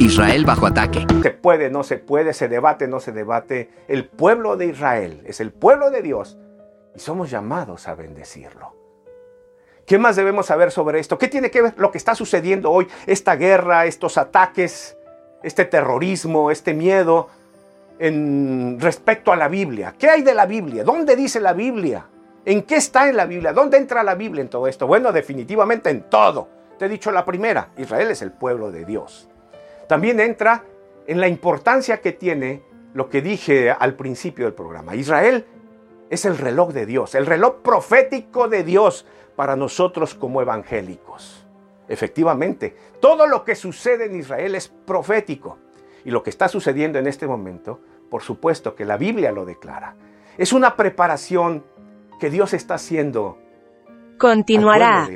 Israel bajo ataque. Se puede, no se puede, se debate, no se debate. El pueblo de Israel es el pueblo de Dios y somos llamados a bendecirlo. ¿Qué más debemos saber sobre esto? ¿Qué tiene que ver lo que está sucediendo hoy? Esta guerra, estos ataques, este terrorismo, este miedo en respecto a la Biblia. ¿Qué hay de la Biblia? ¿Dónde dice la Biblia? ¿En qué está en la Biblia? ¿Dónde entra la Biblia en todo esto? Bueno, definitivamente en todo. Te he dicho la primera, Israel es el pueblo de Dios. También entra en la importancia que tiene lo que dije al principio del programa. Israel es el reloj de Dios, el reloj profético de Dios para nosotros como evangélicos. Efectivamente, todo lo que sucede en Israel es profético. Y lo que está sucediendo en este momento, por supuesto que la Biblia lo declara. Es una preparación que Dios está haciendo. Continuará.